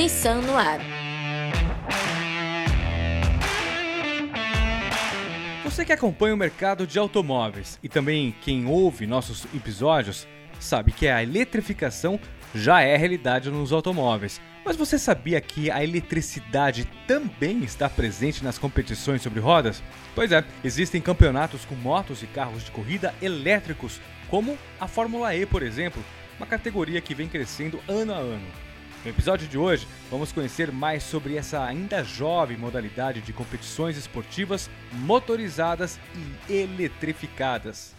Nissan no ar. Você que acompanha o mercado de automóveis e também quem ouve nossos episódios sabe que a eletrificação já é realidade nos automóveis. Mas você sabia que a eletricidade também está presente nas competições sobre rodas? Pois é, existem campeonatos com motos e carros de corrida elétricos, como a Fórmula E, por exemplo, uma categoria que vem crescendo ano a ano. No episódio de hoje, vamos conhecer mais sobre essa ainda jovem modalidade de competições esportivas motorizadas e eletrificadas.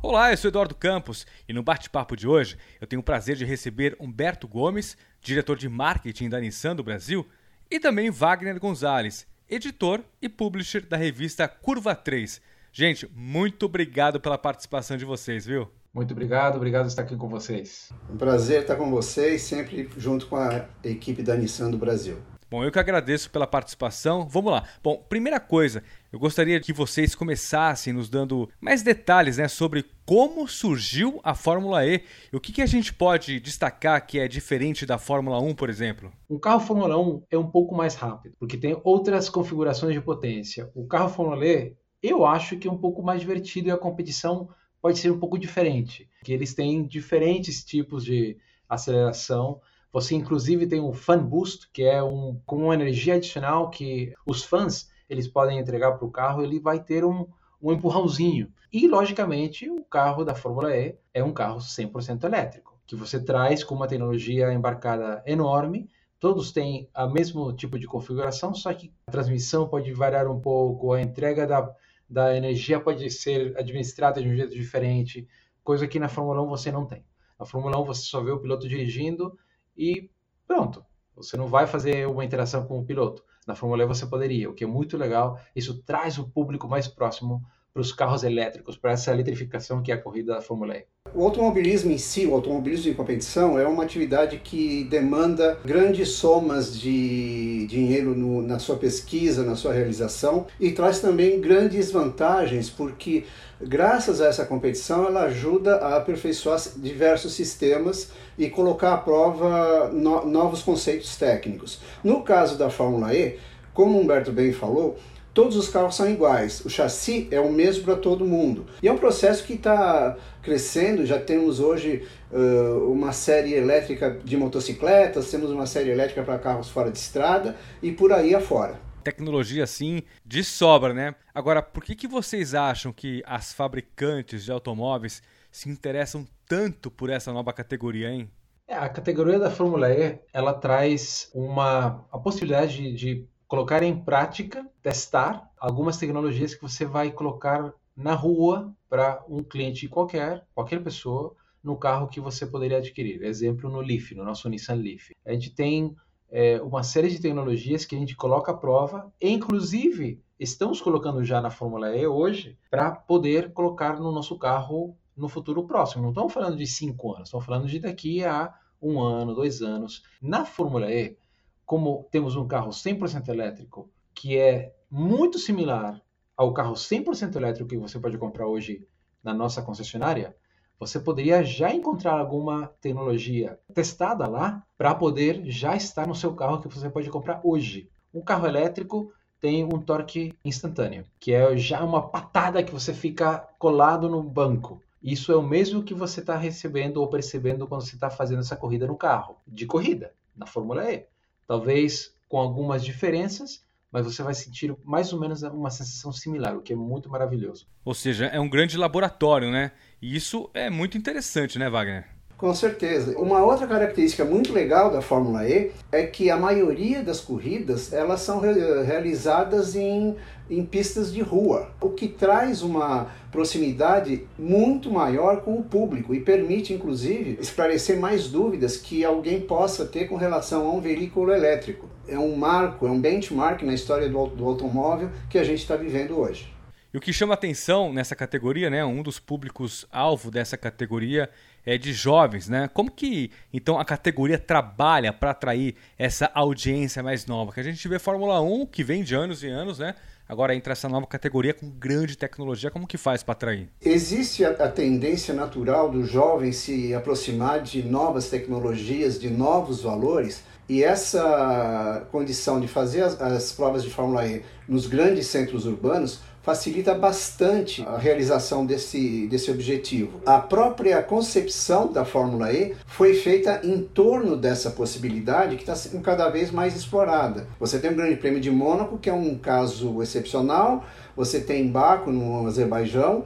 Olá, eu sou Eduardo Campos e no bate-papo de hoje eu tenho o prazer de receber Humberto Gomes, diretor de marketing da Nissan do Brasil, e também Wagner Gonzalez, editor e publisher da revista Curva 3. Gente, muito obrigado pela participação de vocês, viu? Muito obrigado, obrigado por estar aqui com vocês. Um prazer estar com vocês, sempre junto com a equipe da Nissan do Brasil. Bom, eu que agradeço pela participação. Vamos lá. Bom, primeira coisa, eu gostaria que vocês começassem nos dando mais detalhes né, sobre como surgiu a Fórmula E e o que, que a gente pode destacar que é diferente da Fórmula 1, por exemplo. Um carro Fórmula 1 é um pouco mais rápido, porque tem outras configurações de potência. O carro Fórmula E, eu acho que é um pouco mais divertido e a competição pode ser um pouco diferente, que eles têm diferentes tipos de aceleração você inclusive tem o Fan Boost, que é um, com uma energia adicional que os fãs eles podem entregar para o carro, ele vai ter um, um empurrãozinho. E, logicamente, o carro da Fórmula E é um carro 100% elétrico, que você traz com uma tecnologia embarcada enorme. Todos têm o mesmo tipo de configuração, só que a transmissão pode variar um pouco, a entrega da, da energia pode ser administrada de um jeito diferente, coisa que na Fórmula 1 você não tem. Na Fórmula 1 você só vê o piloto dirigindo e pronto. Você não vai fazer uma interação com o piloto. Na Fórmula E você poderia, o que é muito legal. Isso traz o público mais próximo para os carros elétricos, para essa eletrificação que é a corrida da Fórmula E. O automobilismo em si, o automobilismo de competição, é uma atividade que demanda grandes somas de dinheiro no, na sua pesquisa, na sua realização e traz também grandes vantagens, porque graças a essa competição ela ajuda a aperfeiçoar diversos sistemas e colocar à prova no, novos conceitos técnicos. No caso da Fórmula E, como Humberto bem falou, todos os carros são iguais, o chassi é o mesmo para todo mundo. E é um processo que está crescendo, já temos hoje uh, uma série elétrica de motocicletas, temos uma série elétrica para carros fora de estrada e por aí afora. Tecnologia assim de sobra, né? Agora, por que, que vocês acham que as fabricantes de automóveis se interessam tanto por essa nova categoria, hein? É, a categoria da Fórmula E, ela traz uma a possibilidade de, de colocar em prática, testar algumas tecnologias que você vai colocar na rua para um cliente qualquer, qualquer pessoa, no carro que você poderia adquirir. Exemplo no Leaf, no nosso Nissan Leaf. A gente tem é, uma série de tecnologias que a gente coloca à prova, e inclusive estamos colocando já na Fórmula E hoje para poder colocar no nosso carro no futuro próximo. Não estamos falando de cinco anos, estamos falando de daqui a um ano, dois anos. Na Fórmula E, como temos um carro 100% elétrico, que é muito similar ao carro 100% elétrico que você pode comprar hoje na nossa concessionária, você poderia já encontrar alguma tecnologia testada lá para poder já estar no seu carro que você pode comprar hoje. Um carro elétrico tem um torque instantâneo, que é já uma patada que você fica colado no banco. Isso é o mesmo que você está recebendo ou percebendo quando você está fazendo essa corrida no carro, de corrida, na Fórmula E talvez com algumas diferenças, mas você vai sentir mais ou menos uma sensação similar, o que é muito maravilhoso. Ou seja, é um grande laboratório, né? E isso é muito interessante, né, Wagner? Com certeza. Uma outra característica muito legal da Fórmula E é que a maioria das corridas elas são realizadas em, em pistas de rua, o que traz uma proximidade muito maior com o público e permite, inclusive, esclarecer mais dúvidas que alguém possa ter com relação a um veículo elétrico. É um marco, é um benchmark na história do, do automóvel que a gente está vivendo hoje. E o que chama atenção nessa categoria, né, um dos públicos alvo dessa categoria é, de jovens, né? Como que então a categoria trabalha para atrair essa audiência mais nova? Que a gente vê Fórmula 1 que vem de anos e anos, né? Agora entra essa nova categoria com grande tecnologia, como que faz para atrair? Existe a, a, tendência natural do jovem se aproximar de novas tecnologias, de novos valores, e essa condição de fazer as, as provas de Fórmula E nos grandes centros urbanos facilita bastante a realização desse, desse objetivo. A própria concepção da Fórmula E foi feita em torno dessa possibilidade que está sendo cada vez mais explorada. Você tem o Grande Prêmio de Mônaco, que é um caso excepcional, você tem Baku, no Azerbaijão,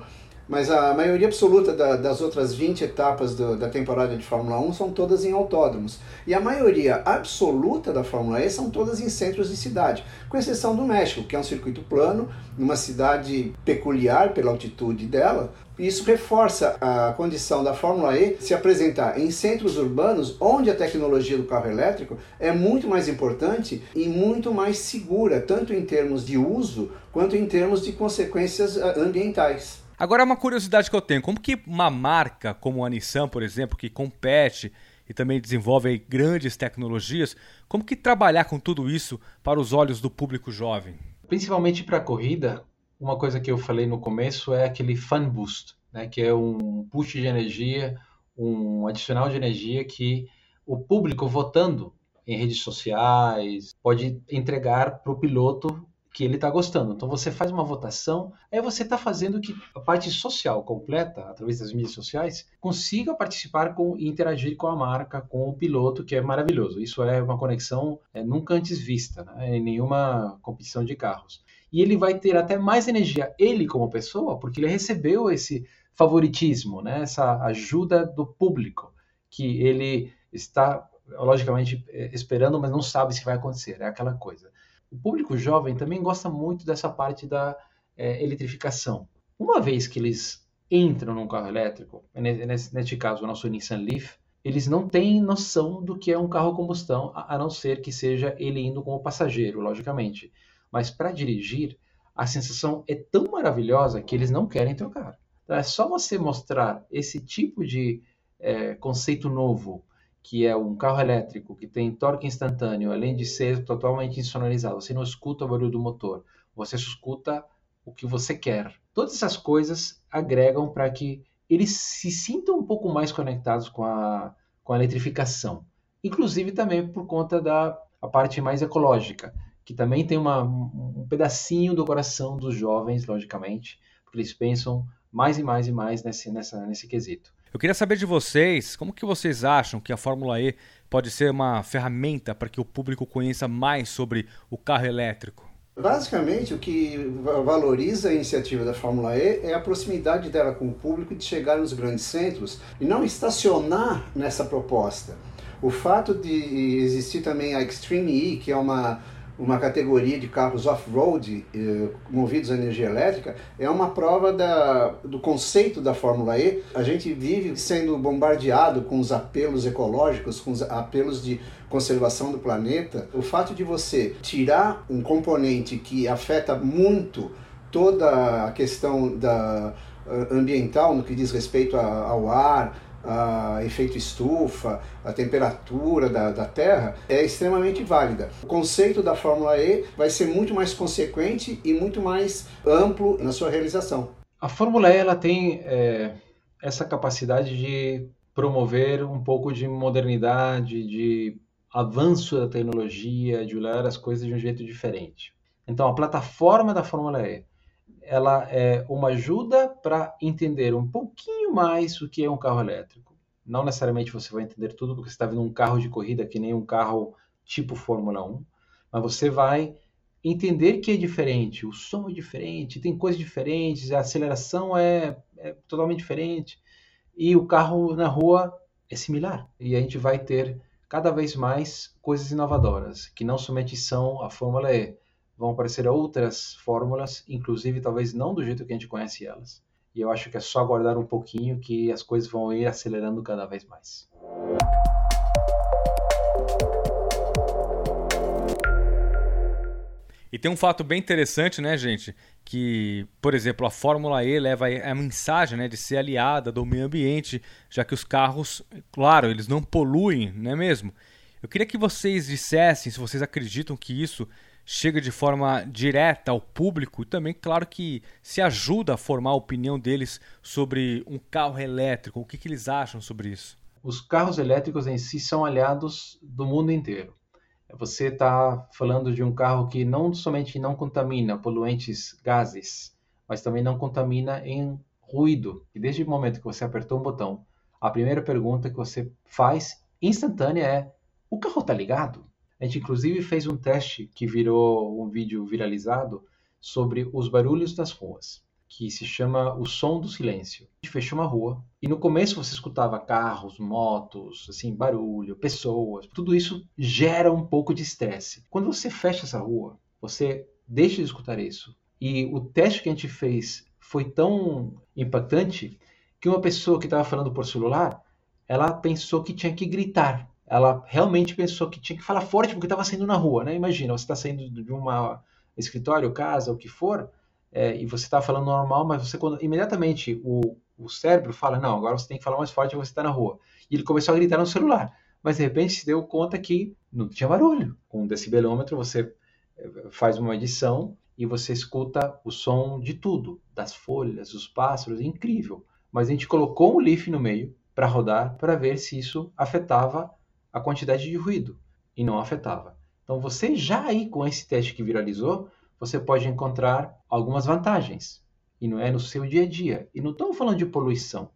mas a maioria absoluta da, das outras 20 etapas do, da temporada de Fórmula 1 são todas em autódromos. E a maioria absoluta da Fórmula E são todas em centros de cidade, com exceção do México, que é um circuito plano, numa cidade peculiar pela altitude dela, isso reforça a condição da Fórmula E se apresentar em centros urbanos onde a tecnologia do carro elétrico é muito mais importante e muito mais segura, tanto em termos de uso quanto em termos de consequências ah, ambientais. Agora, uma curiosidade que eu tenho: como que uma marca como a Nissan, por exemplo, que compete e também desenvolve grandes tecnologias, como que trabalhar com tudo isso para os olhos do público jovem? Principalmente para a corrida, uma coisa que eu falei no começo é aquele fan boost, né, que é um push de energia, um adicional de energia que o público votando em redes sociais pode entregar para o piloto que ele está gostando. Então você faz uma votação, aí você está fazendo que a parte social completa, através das mídias sociais, consiga participar com e interagir com a marca, com o piloto, que é maravilhoso. Isso é uma conexão é, nunca antes vista né, em nenhuma competição de carros. E ele vai ter até mais energia, ele como pessoa, porque ele recebeu esse favoritismo, né, essa ajuda do público, que ele está, logicamente, é, esperando, mas não sabe se vai acontecer. É aquela coisa o público jovem também gosta muito dessa parte da é, eletrificação. Uma vez que eles entram num carro elétrico, nesse, neste caso o nosso Nissan Leaf, eles não têm noção do que é um carro a combustão, a não ser que seja ele indo como passageiro, logicamente. Mas para dirigir, a sensação é tão maravilhosa que eles não querem trocar. Então, é só você mostrar esse tipo de é, conceito novo que é um carro elétrico que tem torque instantâneo, além de ser totalmente insonorizado, você não escuta o barulho do motor, você escuta o que você quer. Todas essas coisas agregam para que eles se sintam um pouco mais conectados com a, com a eletrificação. Inclusive também por conta da a parte mais ecológica, que também tem uma, um pedacinho do coração dos jovens, logicamente, porque eles pensam mais e mais e mais nesse, nessa, nesse quesito. Eu queria saber de vocês, como que vocês acham que a Fórmula E pode ser uma ferramenta para que o público conheça mais sobre o carro elétrico? Basicamente, o que valoriza a iniciativa da Fórmula E é a proximidade dela com o público de chegar nos grandes centros e não estacionar nessa proposta. O fato de existir também a Extreme E, que é uma uma categoria de carros off-road eh, movidos a energia elétrica, é uma prova da, do conceito da Fórmula E. A gente vive sendo bombardeado com os apelos ecológicos, com os apelos de conservação do planeta. O fato de você tirar um componente que afeta muito toda a questão da eh, ambiental no que diz respeito ao ar, a efeito estufa, a temperatura da, da Terra, é extremamente válida. O conceito da Fórmula E vai ser muito mais consequente e muito mais amplo na sua realização. A Fórmula E ela tem é, essa capacidade de promover um pouco de modernidade, de avanço da tecnologia, de olhar as coisas de um jeito diferente. Então, a plataforma da Fórmula E ela é uma ajuda para entender um pouquinho mais o que é um carro elétrico. Não necessariamente você vai entender tudo porque você está vendo um carro de corrida que nem um carro tipo Fórmula 1, mas você vai entender que é diferente, o som é diferente, tem coisas diferentes, a aceleração é, é totalmente diferente e o carro na rua é similar. E a gente vai ter cada vez mais coisas inovadoras, que não somente são a Fórmula E, vão aparecer outras fórmulas, inclusive talvez não do jeito que a gente conhece elas. E eu acho que é só aguardar um pouquinho que as coisas vão ir acelerando cada vez mais. E tem um fato bem interessante, né, gente? Que, por exemplo, a Fórmula E leva a mensagem né, de ser aliada do meio ambiente, já que os carros, claro, eles não poluem, não é mesmo? Eu queria que vocês dissessem se vocês acreditam que isso chega de forma direta ao público e também, claro, que se ajuda a formar a opinião deles sobre um carro elétrico. O que, que eles acham sobre isso? Os carros elétricos em si são aliados do mundo inteiro. Você está falando de um carro que não somente não contamina poluentes gases, mas também não contamina em ruído. E desde o momento que você apertou um botão, a primeira pergunta que você faz instantânea é: o carro está ligado? A gente inclusive fez um teste que virou um vídeo viralizado sobre os barulhos das ruas, que se chama o som do silêncio. A gente fechou uma rua e no começo você escutava carros, motos, assim, barulho, pessoas. Tudo isso gera um pouco de estresse. Quando você fecha essa rua, você deixa de escutar isso. E o teste que a gente fez foi tão impactante que uma pessoa que estava falando por celular, ela pensou que tinha que gritar ela realmente pensou que tinha que falar forte porque estava saindo na rua, né? Imagina, você está saindo de um escritório, casa, o que for, é, e você está falando normal, mas você quando, imediatamente o, o cérebro fala, não, agora você tem que falar mais forte você está na rua. E ele começou a gritar no celular, mas de repente se deu conta que não tinha barulho. Com um decibelômetro você é, faz uma edição e você escuta o som de tudo, das folhas, dos pássaros, é incrível. Mas a gente colocou um leaf no meio para rodar para ver se isso afetava a quantidade de ruído e não afetava. Então, você já aí com esse teste que viralizou, você pode encontrar algumas vantagens. E não é no seu dia a dia. E não estamos falando de poluição.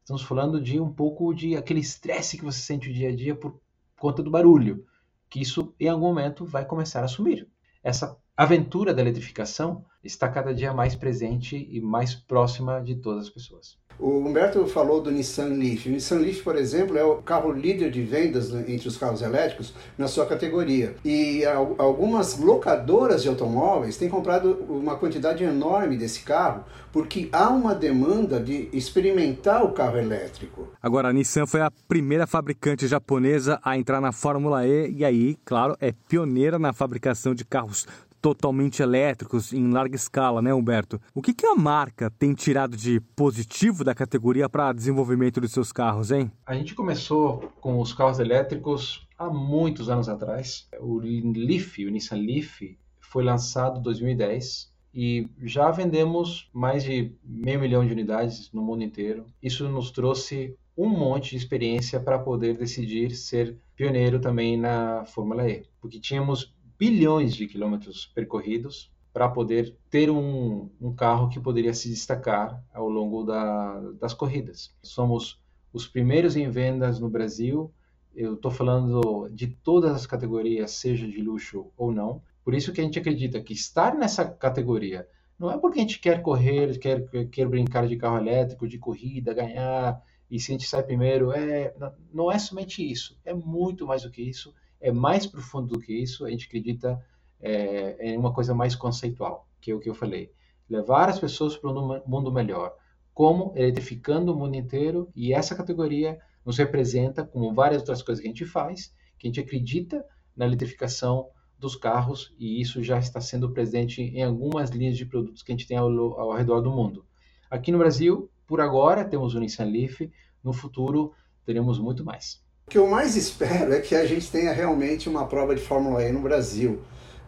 Estamos falando de um pouco de aquele estresse que você sente o dia a dia por conta do barulho. Que isso, em algum momento, vai começar a sumir. Essa aventura da eletrificação está cada dia mais presente e mais próxima de todas as pessoas. O Humberto falou do Nissan Leaf. O Nissan Leaf, por exemplo, é o carro líder de vendas entre os carros elétricos na sua categoria. E algumas locadoras de automóveis têm comprado uma quantidade enorme desse carro porque há uma demanda de experimentar o carro elétrico. Agora, a Nissan foi a primeira fabricante japonesa a entrar na Fórmula E e aí, claro, é pioneira na fabricação de carros totalmente elétricos em larga escala, né, Humberto? O que, que a marca tem tirado de positivo da categoria para desenvolvimento dos seus carros, hein? A gente começou com os carros elétricos há muitos anos atrás. O Leaf, o Nissan Leaf, foi lançado em 2010 e já vendemos mais de meio milhão de unidades no mundo inteiro. Isso nos trouxe um monte de experiência para poder decidir ser pioneiro também na Fórmula E, porque tínhamos bilhões de quilômetros percorridos para poder ter um, um, carro que poderia se destacar ao longo da, das corridas. Somos os primeiros em vendas no Brasil. Eu estou falando de todas as categorias, seja de luxo ou não. Por isso que a gente acredita que estar nessa categoria não é porque a gente quer correr, quer, quer brincar de carro elétrico, de corrida, ganhar, e se a gente sai primeiro, é, não é somente isso. É muito mais do que isso é mais profundo do que isso. A gente acredita é, em uma coisa mais conceitual, que é o que eu falei. Levar as pessoas para um mundo melhor. Como eletrificando o mundo inteiro. E essa categoria nos representa, como várias outras coisas que a gente faz, que a gente acredita na eletrificação dos carros e isso já está sendo presente em algumas linhas de produtos que a gente tem ao, ao redor do mundo. Aqui no Brasil, por agora, temos o Nissan Leaf, no futuro teremos muito mais. O que eu mais espero é que a gente tenha realmente uma prova de Fórmula E no Brasil.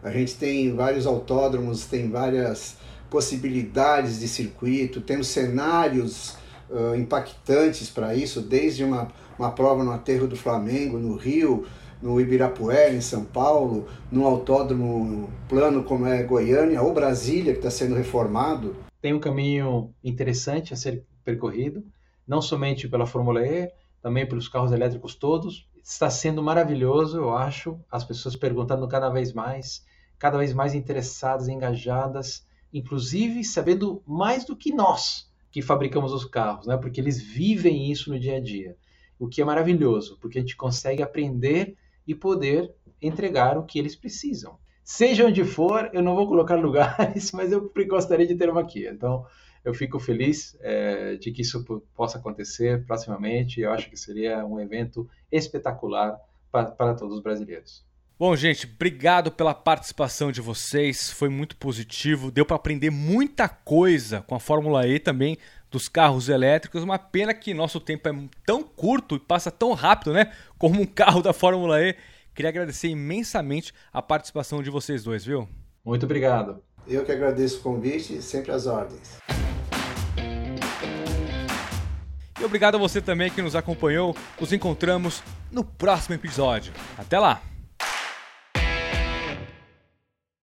A gente tem vários autódromos, tem várias possibilidades de circuito, temos cenários uh, impactantes para isso, desde uma, uma prova no aterro do Flamengo, no Rio, no Ibirapuera, em São Paulo, no autódromo plano como é Goiânia ou Brasília, que está sendo reformado. Tem um caminho interessante a ser percorrido, não somente pela Fórmula E, também pelos carros elétricos todos. Está sendo maravilhoso, eu acho, as pessoas perguntando cada vez mais, cada vez mais interessadas, engajadas, inclusive sabendo mais do que nós que fabricamos os carros, né? Porque eles vivem isso no dia a dia. O que é maravilhoso, porque a gente consegue aprender e poder entregar o que eles precisam. Seja onde for, eu não vou colocar lugares, mas eu gostaria de ter uma aqui. Então, eu fico feliz é, de que isso possa acontecer proximamente. Eu acho que seria um evento espetacular para, para todos os brasileiros. Bom, gente, obrigado pela participação de vocês. Foi muito positivo. Deu para aprender muita coisa com a Fórmula E também dos carros elétricos. Uma pena que nosso tempo é tão curto e passa tão rápido, né? Como um carro da Fórmula E. Queria agradecer imensamente a participação de vocês dois, viu? Muito obrigado. Eu que agradeço o convite, sempre às ordens. Obrigado a você também que nos acompanhou. Nos encontramos no próximo episódio. Até lá!